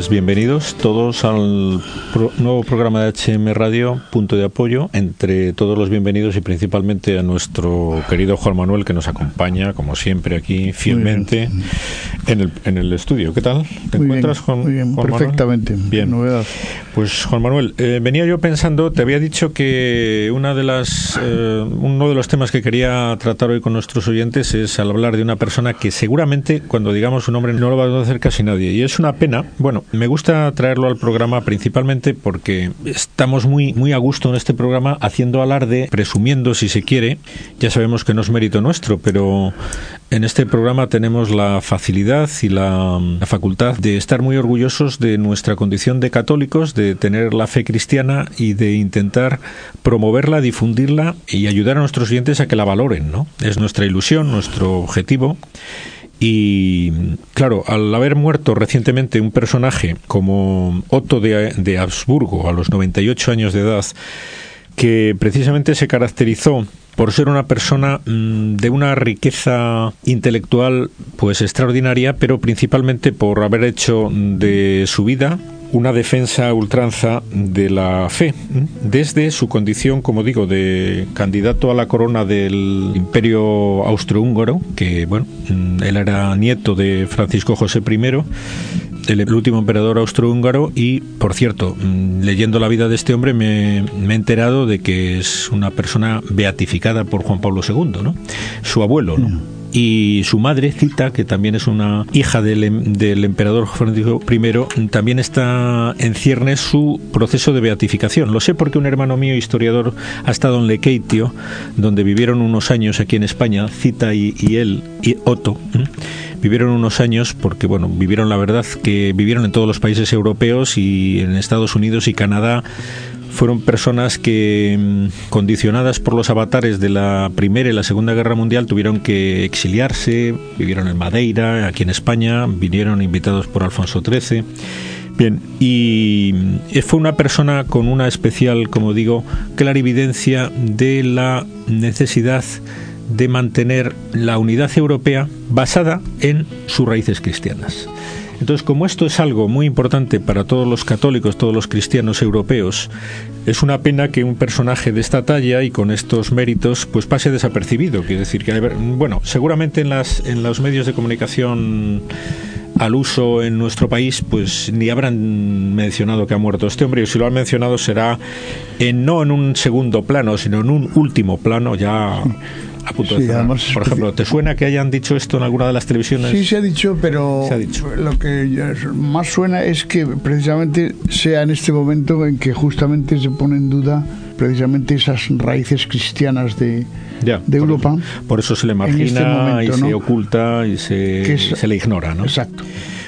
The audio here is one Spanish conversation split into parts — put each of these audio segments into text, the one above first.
Pues bienvenidos todos al nuevo programa de HM Radio, punto de apoyo, entre todos los bienvenidos y principalmente a nuestro querido Juan Manuel que nos acompaña, como siempre, aquí fielmente en el, en el estudio. ¿Qué tal? ¿Te encuentras, Juan, muy bien, perfectamente. Bien. Novedad. Pues Juan Manuel, eh, venía yo pensando, te había dicho que una de las, eh, uno de los temas que quería tratar hoy con nuestros oyentes es al hablar de una persona que seguramente cuando digamos su nombre no lo va a hacer casi nadie. Y es una pena bueno, me gusta traerlo al programa principalmente porque estamos muy, muy a gusto en este programa haciendo alarde, presumiendo si se quiere. Ya sabemos que no es mérito nuestro, pero en este programa tenemos la facilidad y la, la, facultad de estar muy orgullosos de nuestra condición de católicos, de tener la fe cristiana y de intentar promoverla, difundirla y ayudar a nuestros oyentes a que la valoren, ¿no? Es nuestra ilusión, nuestro objetivo. Y claro, al haber muerto recientemente un personaje como Otto de, de Habsburgo a los 98 años de edad, que precisamente se caracterizó por ser una persona mm, de una riqueza intelectual pues extraordinaria, pero principalmente por haber hecho de su vida una defensa ultranza de la fe, desde su condición, como digo, de candidato a la corona del Imperio Austrohúngaro, que, bueno, mm, él era nieto de Francisco José I, el, último emperador austrohúngaro, y, por cierto, mm, leyendo la vida de este hombre me, he enterado de que es una persona beatificada por Juan Pablo II, ¿no? Su abuelo, ¿no? Y su madre, Cita, que también es una hija del, em, del emperador Francisco I, también está en ciernes su proceso de beatificación. Lo sé porque un hermano mío, historiador, ha estado en Lekeitio, donde vivieron unos años aquí en España, Cita y, él, y Otto. vivieron unos años porque bueno vivieron la verdad que vivieron en todos los países europeos y en Estados Unidos y Canadá fueron personas que, mm, condicionadas por los avatares de la Primera y la Segunda Guerra Mundial, tuvieron que exiliarse, vivieron en Madeira, aquí en España, vinieron invitados por Alfonso XIII. Bien, y mm, fue una persona con una especial, como digo, clarividencia de la necesidad de mantener la unidad europea basada en sus raíces cristianas. Entonces, como esto es algo muy importante para todos los católicos, todos los cristianos europeos, es una pena que un personaje de esta talla y con estos méritos pues pase desapercibido. Quiere decir que, bueno, seguramente en, las, en los medios de comunicación al uso en nuestro país, pues ni habrán mencionado que ha muerto este hombre, y si lo han mencionado será en, no en un segundo plano, sino en un último plano ya por ejemplo, ¿te suena que hayan dicho esto en alguna de las televisiones? Sí, se ha dicho, pero lo que más suena es que precisamente sea en este momento en que justamente se pone en duda precisamente esas raíces cristianas de, de Europa. por eso se le este margina y se oculta y se, se le ignora, ¿no? Exacto.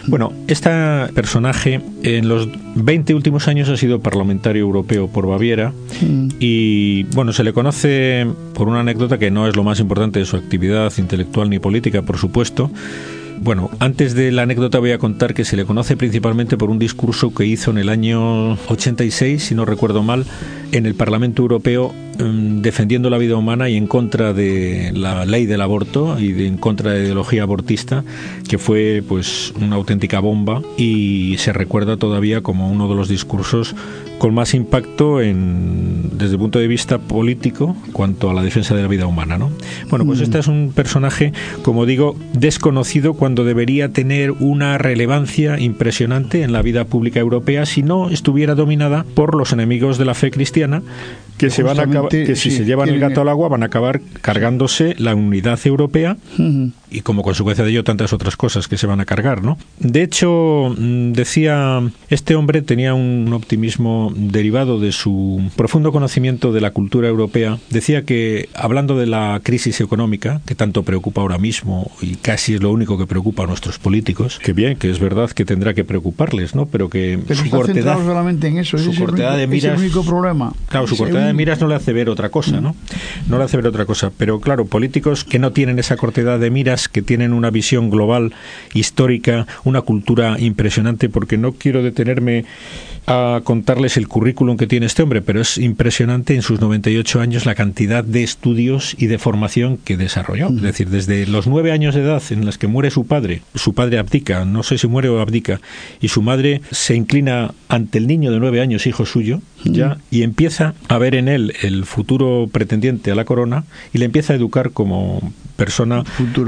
Bueno, este personaje en los 20 últimos años ha sido parlamentario europeo por Baviera mm. y bueno, se le conoce por una anécdota que no es lo más importante de su actividad intelectual ni política, por supuesto, bueno, antes de la anécdota voy a contar que se le conoce principalmente por un discurso que hizo en el año 86, si no recuerdo mal, en el Parlamento Europeo mm, defendiendo la vida humana y en contra de la ley del aborto y en contra de la ideología abortista, que fue pues una auténtica bomba y se recuerda todavía como uno de los discursos con más impacto en, desde el punto de vista político cuanto a la defensa de la vida humana. ¿no? Bueno, pues mm. este es un personaje, como digo, desconocido cuando debería tener una relevancia impresionante en la vida pública europea si no estuviera dominada por los enemigos de la fe cristiana cristiana que se van a que si se llevan el gato al agua van a acabar cargándose la unidad europea y como consecuencia de ello tantas otras cosas que se van a cargar, ¿no? De hecho, mm, decía, este hombre tenía un optimismo derivado de su profundo conocimiento de la cultura europea. Decía que, hablando de la crisis económica, que tanto preocupa ahora mismo y casi es lo único que preocupa a nuestros políticos, que bien, que es verdad que tendrá que preocuparles, ¿no? Pero que su cortedad, solamente en eso, su cortedad de miras, es el único problema. Claro, su cortedad de miras no le hace ver otra cosa, ¿no? No le hace ver otra cosa. Pero claro, políticos que no tienen esa cortedad de miras que tienen una visión global, histórica, una cultura impresionante, porque no quiero detenerme a contarles el currículum que tiene este hombre, pero es impresionante en sus 98 años la cantidad de estudios y de formación que desarrolló. Es decir, desde los nueve años de edad en los que muere su padre, su padre abdica, no sé si muere o abdica, y su madre se inclina ante el niño de nueve años, hijo suyo, ya, y empieza a ver en él el futuro pretendiente a la corona y le empieza a educar como persona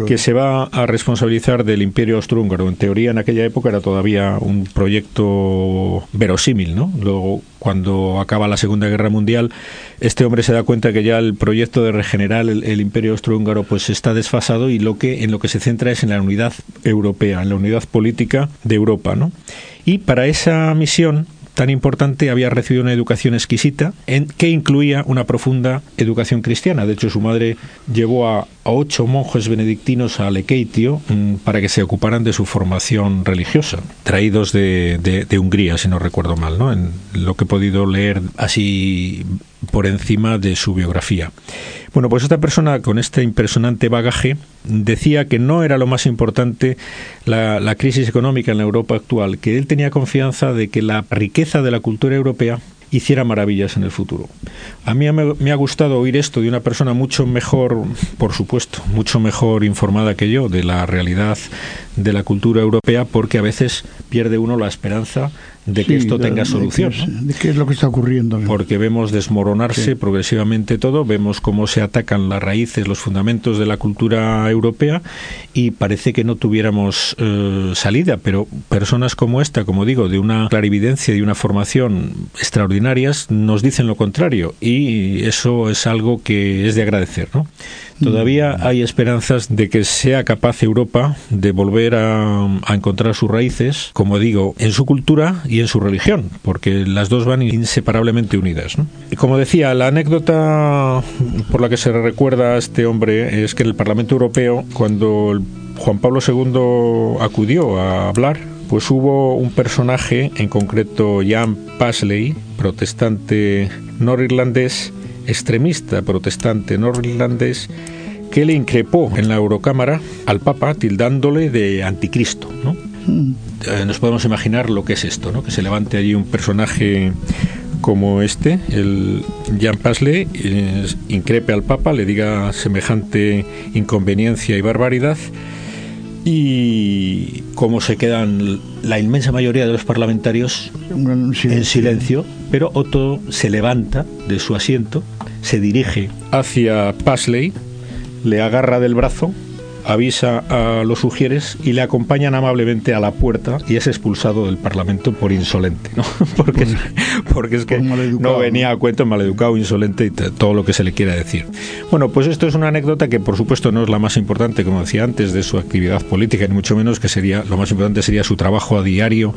que se va a responsabilizar del imperio austrohúngaro. En teoría, en aquella época era todavía un proyecto verosímil, ¿no? Luego, cuando acaba la Segunda Guerra Mundial, este hombre se da cuenta que ya el proyecto de regenerar el, imperio austrohúngaro pues está desfasado y lo que en lo que se centra es en la unidad europea, en la unidad política de Europa, ¿no? Y para esa misión tan importante había recibido una educación exquisita en, que incluía una profunda educación cristiana. De hecho, su madre llevó a, ocho monjes benedictinos a Lekeitio mm, para que se ocuparan de su formación religiosa, traídos de, de, Hungría, si no recuerdo mal, ¿no? en lo que he podido leer así por encima de su biografía. Bueno, pues esta persona con este impresionante bagaje decía que no era lo más importante la, la, crisis económica en la Europa actual, que él tenía confianza de que la riqueza de la cultura europea hiciera maravillas en el futuro. A mí me, ha gustado oír esto de una persona mucho mejor, por supuesto, mucho mejor informada que yo de la realidad de la cultura europea, porque a veces pierde uno la esperanza de que esto tenga solución. De, qué es lo que está ocurriendo. Porque vemos desmoronarse progresivamente todo, vemos cómo se atacan las raíces, los fundamentos de la cultura europea y parece que no tuviéramos eh, salida, pero personas como esta, como digo, de una clarividencia y una formación extraordinarias, nos dicen lo contrario y eso es algo que es de agradecer, ¿no? Todavía hay esperanzas de que sea capaz Europa de volver a, encontrar sus raíces, como digo, en su cultura y en su religión, porque las dos van inseparablemente unidas. Y como decía, la anécdota por la que se recuerda a este hombre es que en el Parlamento Europeo, cuando Juan Pablo II acudió a hablar, pues hubo un personaje, en concreto Jan Pasley, protestante norirlandés, extremista protestante norirlandés que le increpó en la Eurocámara al Papa tildándole de anticristo. ¿no? Mm. Eh, nos podemos imaginar lo que es esto, ¿no? que se levante allí un personaje como este, el Jan Pasley, eh, increpe al Papa, le diga semejante inconveniencia y barbaridad y cómo se quedan la inmensa mayoría de los parlamentarios en silencio, pero Otto se levanta de su asiento, se dirige hacia Pasley, le agarra del brazo avisa a los sugieres y le acompañan amablemente a la puerta y es expulsado del Parlamento por insolente, ¿no? porque, porque es que no venía a cuento, maleducado, insolente y todo lo que se le quiera decir. Bueno, pues esto es una anécdota que por supuesto no es la más importante, como decía antes, de su actividad política, ni mucho menos que sería, lo más importante sería su trabajo a diario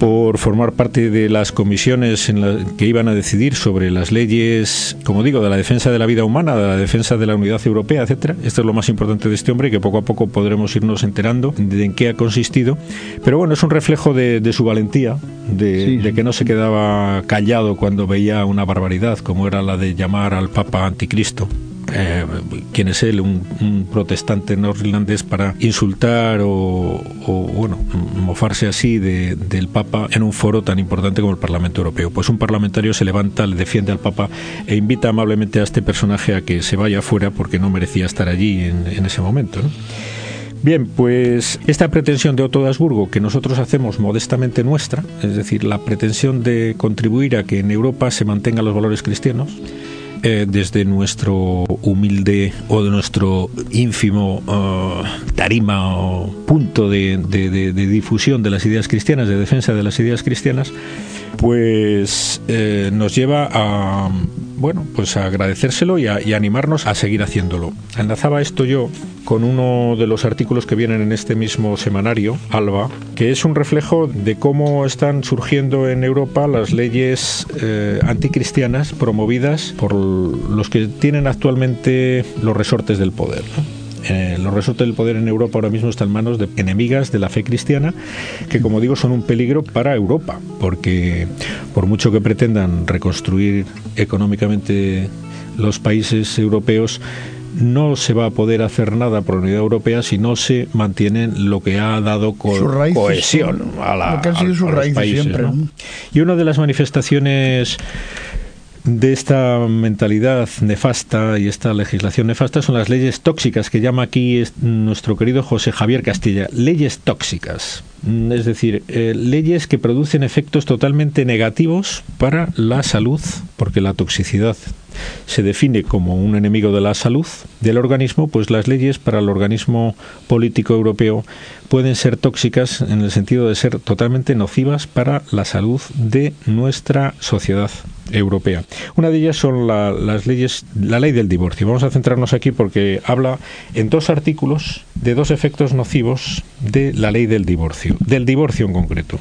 por formar parte de las comisiones en la, que iban a decidir sobre las leyes, como digo, de la defensa de la vida humana, de la defensa de la unidad europea, etcétera. Esto es lo más importante de este hombre, que poco a poco podremos irnos enterando de en qué ha consistido. Pero bueno, es un reflejo de, su valentía, de, de, que no se quedaba callado cuando veía una barbaridad, como era la de llamar al Papa anticristo eh, quién es él, un, protestante norirlandés, para insultar o, bueno, mofarse así del Papa en un foro tan importante como el Parlamento Europeo. Pues un parlamentario se levanta, le defiende al Papa e invita amablemente a este personaje a que se vaya fuera porque no merecía estar allí en, ese momento. Bien, pues esta pretensión de Otto de Habsburgo que nosotros hacemos modestamente nuestra, es decir, la pretensión de contribuir a que en Europa se mantengan los valores cristianos, eh, desde nuestro humilde o de nuestro ínfimo uh, tarima o punto de, difusión de las ideas cristianas, de defensa de las ideas cristianas, pues eh, nos lleva a bueno, pues agradecérselo y, a, animarnos a seguir haciéndolo. Enlazaba esto yo con uno de los artículos que vienen en este mismo semanario, Alba, que es un reflejo de cómo están surgiendo en Europa las leyes eh, anticristianas promovidas por los que tienen actualmente los resortes del poder. Eh, los resortes del poder en Europa ahora mismo están en manos de enemigas de la fe cristiana, que como digo son un peligro para Europa, porque por mucho que pretendan reconstruir económicamente los países europeos, no se va a poder hacer nada por la Unidad Europea si no se mantiene lo que ha dado cohesión a, la, Siempre, Y una de las manifestaciones de esta mentalidad nefasta y esta legislación nefasta son las leyes tóxicas que llama aquí nuestro querido José Javier Castilla. Leyes tóxicas. Mm, es decir, eh, leyes que producen efectos totalmente negativos para la salud, porque la toxicidad se define como un enemigo de la salud del organismo, pues las leyes para el organismo político europeo pueden ser tóxicas en el sentido de ser totalmente nocivas para la salud de nuestra sociedad europea. Una de ellas son las leyes, la ley del divorcio. Vamos a centrarnos aquí porque habla en dos artículos de dos efectos nocivos de la ley del divorcio, del divorcio en concreto.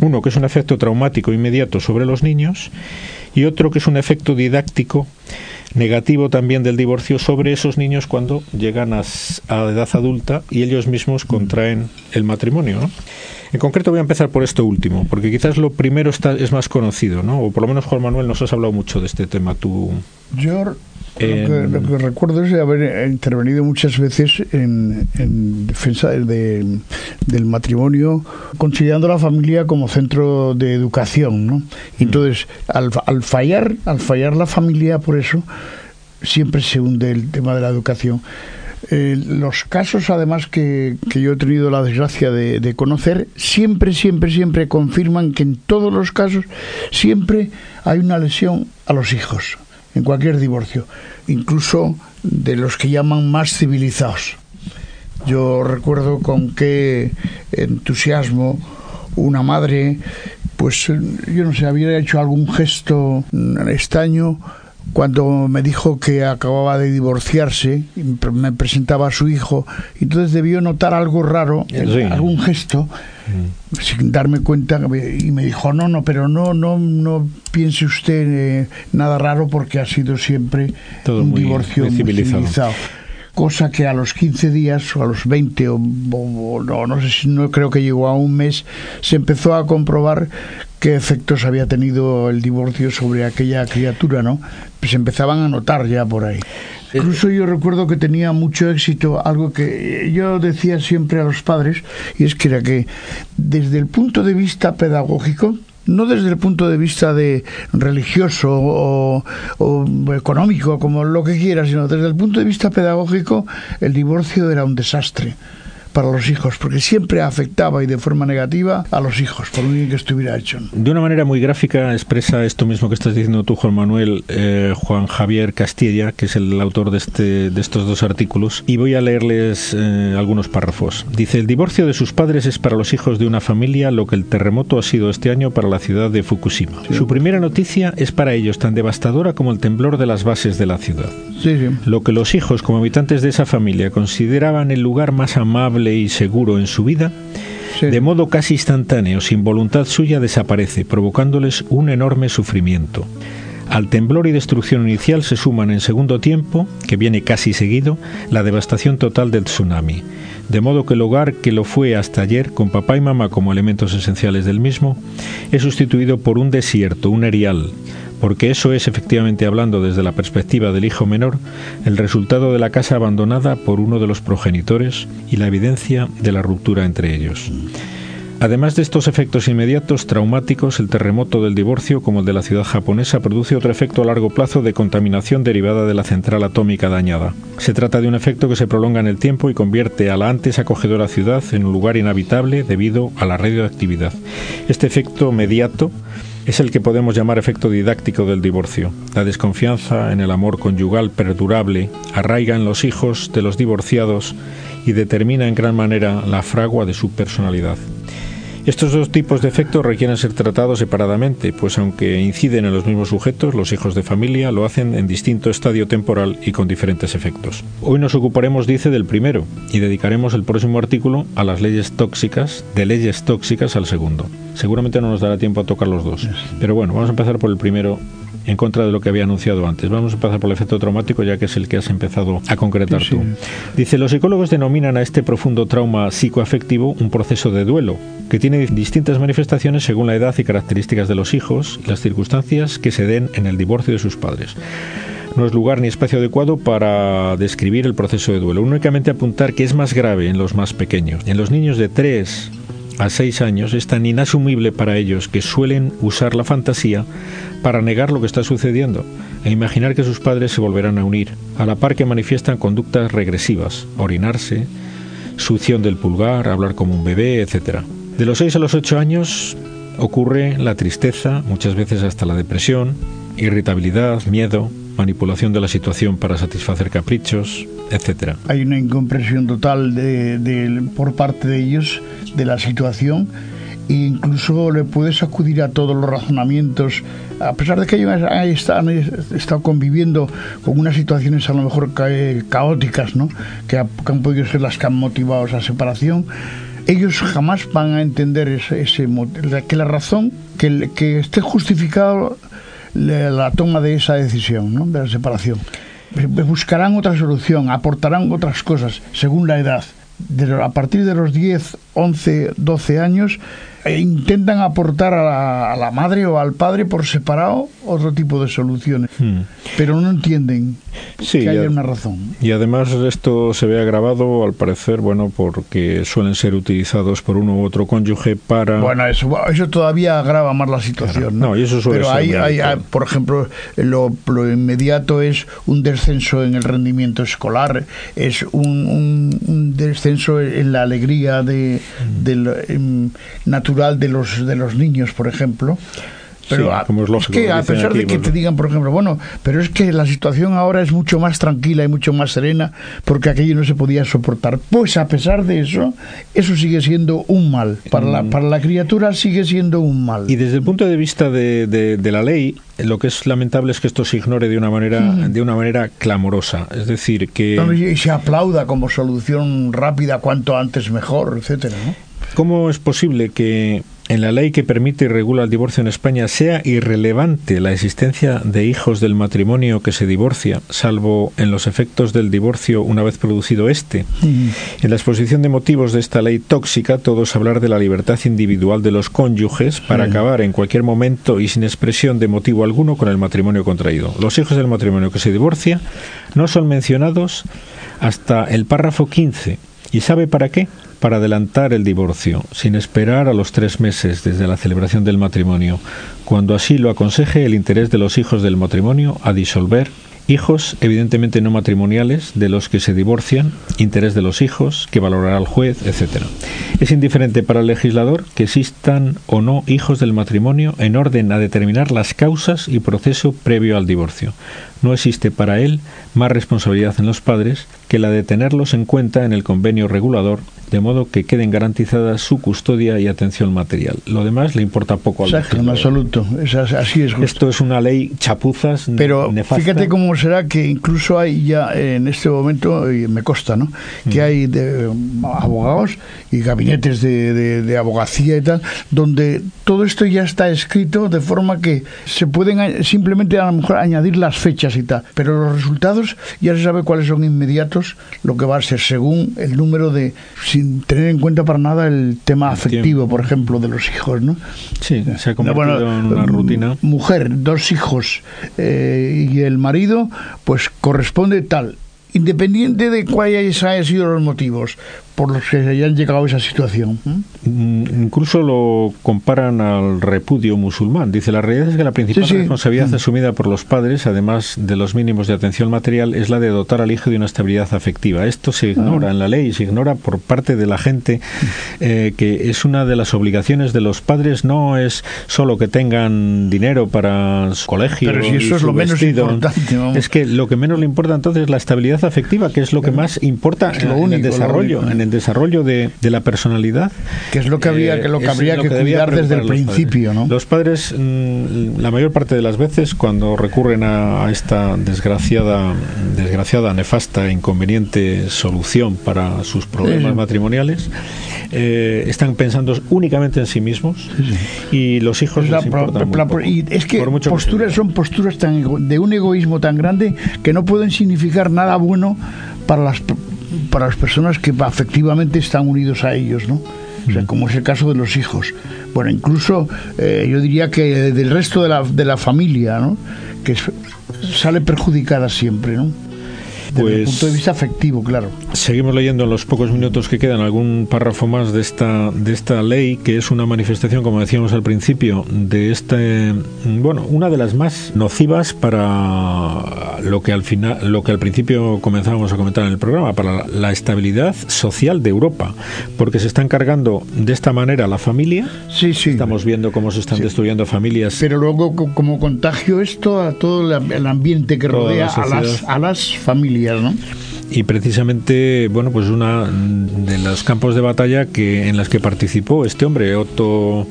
Uno que es un efecto traumático inmediato sobre los niños y otro que es un efecto didáctico negativo también del divorcio sobre esos niños cuando llegan a, edad adulta y ellos mismos contraen el matrimonio. En concreto voy a empezar por esto último, porque quizás lo primero está, es más conocido, ¿no? O por lo menos Juan Manuel nos has hablado mucho de este tema. Tú, lo, que, recuerdo es haber intervenido muchas veces en, defensa del matrimonio, considerando la familia como centro de educación, ¿no? Mm. entonces, al, al fallar, al fallar la familia, por eso siempre se hunde el tema de la educación. Eh, los casos, además, que, que, yo he tenido la desgracia de, de, conocer, siempre, siempre, siempre confirman que en todos los casos siempre hay una lesión a los hijos, en cualquier divorcio, incluso de los que llaman más civilizados. Yo recuerdo con qué entusiasmo una madre, pues yo no sé, había hecho algún gesto estaño cuando me dijo que acababa de divorciarse, me presentaba a su hijo, entonces debió notar algo raro, algún gesto, mm. sin darme cuenta, y me dijo, no, no, pero no, no, no piense usted eh, nada raro porque ha sido siempre un divorcio civilizado. Cosa que a los 15 días o a los 20 o, no, no sé si no creo que llegó a un mes, se empezó a comprobar qué efectos había tenido el divorcio sobre aquella criatura, ¿no? Pues empezaban a notar ya por ahí. Incluso yo recuerdo que tenía mucho éxito algo que yo decía siempre a los padres, y es que era que desde el punto de vista pedagógico, no desde el punto de vista de religioso o, o, económico, como lo que quieras, sino desde el punto de vista pedagógico, el divorcio era un desastre para los hijos, porque siempre afectaba y de forma negativa a los hijos, por muy bien que estuviera hecho. De una manera muy gráfica expresa esto mismo que estás diciendo tú, Juan Manuel, eh, Juan Javier Castilla, que es el autor de, este, de estos dos artículos, y voy a leerles eh, algunos párrafos. Dice, el divorcio de sus padres es para los hijos de una familia lo que el terremoto ha sido este año para la ciudad de Fukushima. Su primera noticia es para ellos tan devastadora como el temblor de las bases de la ciudad. Lo que los hijos, como habitantes de esa familia, consideraban el lugar más amable y seguro en su vida, de modo casi instantáneo, sin voluntad suya, desaparece, provocándoles un enorme sufrimiento. Al temblor y destrucción inicial se suman en segundo tiempo, que viene casi seguido, la devastación total del tsunami. De modo que el hogar que lo fue hasta ayer, con papá y mamá como elementos esenciales del mismo, es sustituido por un desierto, un erial, porque eso es efectivamente hablando desde la perspectiva del hijo menor, el resultado de la casa abandonada por uno de los progenitores y la evidencia de la ruptura entre ellos. Además de estos efectos inmediatos traumáticos, el terremoto del divorcio, como el de la ciudad japonesa, produce otro efecto a largo plazo de contaminación derivada de la central atómica dañada. Se trata de un efecto que se prolonga en el tiempo y convierte a la antes acogedora ciudad en un lugar inhabitable debido a la radioactividad. Este efecto mediato es el que podemos llamar efecto didáctico del divorcio. La desconfianza en el amor conyugal perdurable arraiga en los hijos de los divorciados y determina en gran manera la fragua de su personalidad. Estos dos tipos de efectos requieren ser tratados separadamente, pues aunque inciden en los mismos sujetos, los hijos de familia lo hacen en distinto estadio temporal y con diferentes efectos. Hoy nos ocuparemos, dice, del primero y dedicaremos el próximo artículo a las leyes tóxicas, de leyes tóxicas al segundo. Seguramente no nos dará tiempo a tocar los dos, pero bueno, vamos a empezar por el primero en contra de lo que había anunciado antes. Vamos a pasar por el efecto traumático, ya que es el que has empezado a concretar tú. Dice, los psicólogos denominan a este profundo trauma psicoafectivo un proceso de duelo, que tiene distintas manifestaciones según la edad y características de los hijos y las circunstancias que se den en el divorcio de sus padres. no es lugar ni espacio adecuado para describir el proceso de duelo. Únicamente apuntar que es más grave en los más pequeños. En los niños de 3 a 6 años es tan inasumible para ellos que suelen usar la fantasía para negar lo que está sucediendo e imaginar que sus padres se volverán a unir, a la par que manifiestan conductas regresivas, orinarse, succión del pulgar, hablar como un bebé, etc. De los 6 a los 8 años ocurre la tristeza, muchas veces hasta la depresión, irritabilidad, miedo, manipulación de la situación para satisfacer caprichos, etcétera. Hay una incomprensión total por parte de ellos de la situación incluso le puedes acudir a todos los razonamientos, a pesar de que ellos han estado conviviendo con unas situaciones a lo mejor caóticas, ¿no? que, han podido ser las que han motivado esa separación, ellos jamás van a entender ese, ese que la razón, que, esté justificado la toma de esa decisión, ¿no? de la separación. Buscarán otra solución, aportarán otras cosas según la edad. a partir de los 10, 11, 12 años, e intentan aportar a la, madre o al padre por separado otro tipo de soluciones, hmm. pero no entienden que haya una razón. Y además esto se ve agravado, al parecer, bueno, porque suelen ser utilizados por uno u otro cónyuge para... Bueno, eso, eso todavía agrava más la situación. ¿no? y eso suele Pero hay, hay, por ejemplo, lo, lo, inmediato es un descenso en el rendimiento escolar, es un, un, descenso en la alegría de, hmm. del natural de los, de los niños, por ejemplo. Pero es, que a pesar de que te digan, por ejemplo, bueno, pero es que la situación ahora es mucho más tranquila y mucho más serena porque aquello no se podía soportar. Pues a pesar de eso, eso sigue siendo un mal. Para la, mm. para la criatura sigue siendo un mal. Y desde el punto de vista de, de, la ley, lo que es lamentable es que esto se ignore de una manera, mm. de una manera clamorosa. Es decir, que... Y se aplauda como solución rápida, cuanto antes mejor, etcétera, ¿no? ¿Cómo es posible que en la ley que permite y regula el divorcio en España sea irrelevante la existencia de hijos del matrimonio que se divorcia, salvo en los efectos del divorcio una vez producido este. Mm. En la exposición de motivos de esta ley tóxica, todos hablar de la libertad individual de los cónyuges para acabar en cualquier momento y sin expresión de motivo alguno con el matrimonio contraído. Los hijos del matrimonio que se divorcia no son mencionados hasta el párrafo 15. ¿Y sabe para qué? Para adelantar el divorcio, sin esperar a los tres meses desde la celebración del matrimonio, cuando así lo aconseje el interés de los hijos del matrimonio a disolver Hijos, evidentemente no matrimoniales, de los que se divorcian, interés de los hijos, que valorará el juez, etc. Es indiferente para el legislador que existan o no hijos del matrimonio en orden a determinar las causas y proceso previo al divorcio. No existe para él más responsabilidad en los padres que la de tenerlos en cuenta en el convenio regulador, de modo que queden garantizadas su custodia y atención material. Lo demás le importa poco al Exacto, en absoluto. así es. Esto es una ley chapuzas, Pero fíjate cómo será que incluso hay ya en este momento, y me consta, ¿no? que mm. hay de, abogados y gabinetes de, de, abogacía y tal, donde todo esto ya está escrito de forma que se pueden simplemente a lo mejor añadir las fechas y tal, pero los resultados ya se sabe cuáles son inmediatos, lo que va a ser según el número de, sin tener en cuenta para nada el tema afectivo, por ejemplo, de los hijos, ¿no? Sí, se ha convertido en una rutina. Mujer, dos hijos eh, y el marido, pues corresponde tal independiente de cuáles hayan sido los motivos por los que hayan llegado a esa situación. Mm, incluso lo comparan al repudio musulmán. Dice, la realidad es que la principal responsabilidad mm. asumida por los padres, además de los mínimos de atención material, es la de dotar al hijo de una estabilidad afectiva. Esto se ignora ah. en la ley, se ignora por parte de la gente, eh, que es una de las obligaciones de los padres, no es solo que tengan dinero para su colegio. Pero si eso es lo menos importante. Es que lo que menos le importa entonces es la estabilidad afectiva, que es lo que más importa en, el desarrollo, en el desarrollo de, la personalidad. Que es lo que había que, lo que habría que, cuidar desde el principio, ¿no? Los padres, mm, la mayor parte de las veces, cuando recurren a, esta desgraciada, desgraciada, nefasta, e inconveniente solución para sus problemas matrimoniales, eh, están pensando únicamente en sí mismos y los hijos les importan y es que posturas son posturas tan de un egoísmo tan grande que no pueden significar nada bueno para las para las personas que afectivamente están unidos a ellos, ¿no? O sea, como es el caso de los hijos. Bueno, incluso eh, yo diría que del resto de la, de la familia, ¿no? Que sale perjudicada siempre, ¿no? Desde el pues punto de vista afectivo, claro. Seguimos leyendo en los pocos minutos que quedan algún párrafo más de esta de esta ley que es una manifestación, como decíamos al principio, de este bueno, una de las más nocivas para lo que al final lo que al principio comenzábamos a comentar en el programa, para la estabilidad social de Europa, porque se están cargando de esta manera la familia. Sí, sí. Estamos viendo cómo se están destruyendo familias. Pero luego como contagio esto a todo el ambiente que rodea a las a las familias y precisamente, bueno, pues una de los campos de batalla que en las que participó este hombre, Otto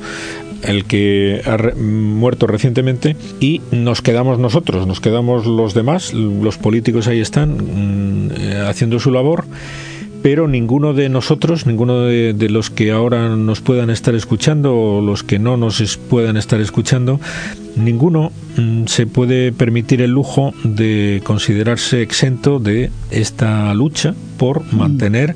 el que ha muerto recientemente y nos quedamos nosotros, nos quedamos los demás, los políticos ahí están mm, haciendo su labor pero ninguno de nosotros, ninguno de, de, los que ahora nos puedan estar escuchando o los que no nos puedan estar escuchando, ninguno mm, se puede permitir el lujo de considerarse exento de esta lucha por mm. mantener,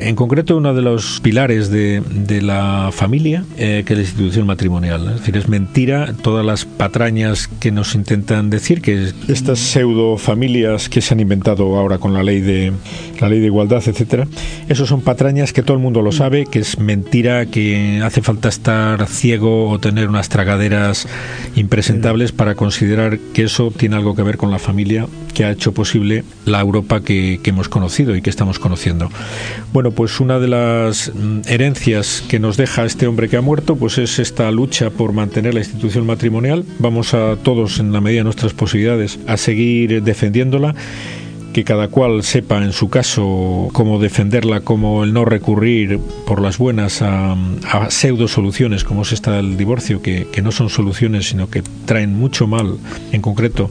en concreto, uno de los pilares de, de la familia, eh, que es la institución matrimonial. Es decir, es mentira todas las patrañas que nos intentan decir, que estas pseudo familias que se han inventado ahora con la ley de la ley de igualdad, etcétera, esos son patrañas que todo el mundo lo sabe, que es mentira, que hace falta estar ciego o tener unas tragaderas impresentables para considerar que eso tiene algo que ver con la familia que ha hecho posible la Europa que, que hemos conocido y que estamos conociendo. Bueno, pues una de las mm, herencias que nos deja este hombre que ha muerto, pues es esta lucha por mantener la institución matrimonial. Vamos a todos, en la medida de nuestras posibilidades, a seguir defendiéndola que cada cual sepa en su caso cómo defenderla, cómo el no recurrir por las buenas a, pseudo soluciones como es esta del divorcio, que, no son soluciones sino que traen mucho mal en concreto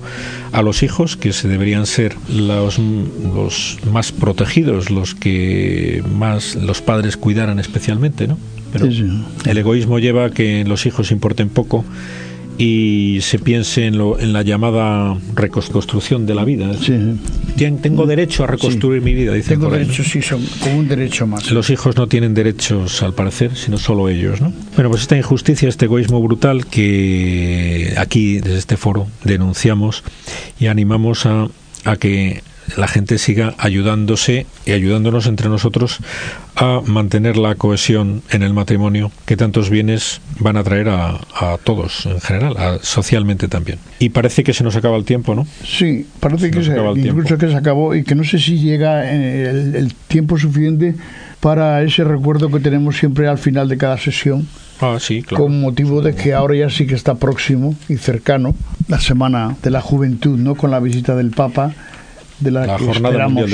a los hijos, que se deberían ser los, los más protegidos, los que más los padres cuidaran especialmente, ¿no? Pero el egoísmo lleva a que los hijos importen poco y se piense en, lo, en la llamada reconstrucción de la vida. Tengo derecho a reconstruir mi vida, dice Tengo derecho, sí, son como un derecho más. Los hijos no tienen derechos, al parecer, sino solo ellos. ¿no? Bueno, pues esta injusticia, este egoísmo brutal que aquí, desde este foro, denunciamos y animamos a, a que la gente siga ayudándose y ayudándonos entre nosotros a mantener la cohesión en el matrimonio que tantos bienes van a traer a, todos en general, socialmente también. Y parece que se nos acaba el tiempo, ¿no? Sí, parece que se, incluso que se acabó y que no sé si llega el, el tiempo suficiente para ese recuerdo que tenemos siempre al final de cada sesión. Ah, sí, claro. Con motivo de que ahora ya sí que está próximo y cercano la Semana de la Juventud, ¿no? Con la visita del Papa de la, que esperamos,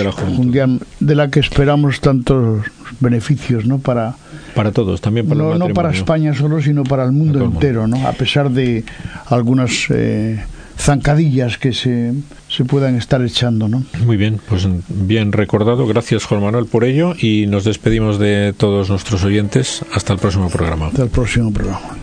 de la que esperamos tantos beneficios no para para todos también para no, no para España solo sino para el mundo entero no a pesar de algunas eh, zancadillas que se, se puedan estar echando no muy bien pues bien recordado. Gracias Juan Manuel por ello y nos despedimos de todos nuestros oyentes. Hasta el próximo programa. Hasta el próximo programa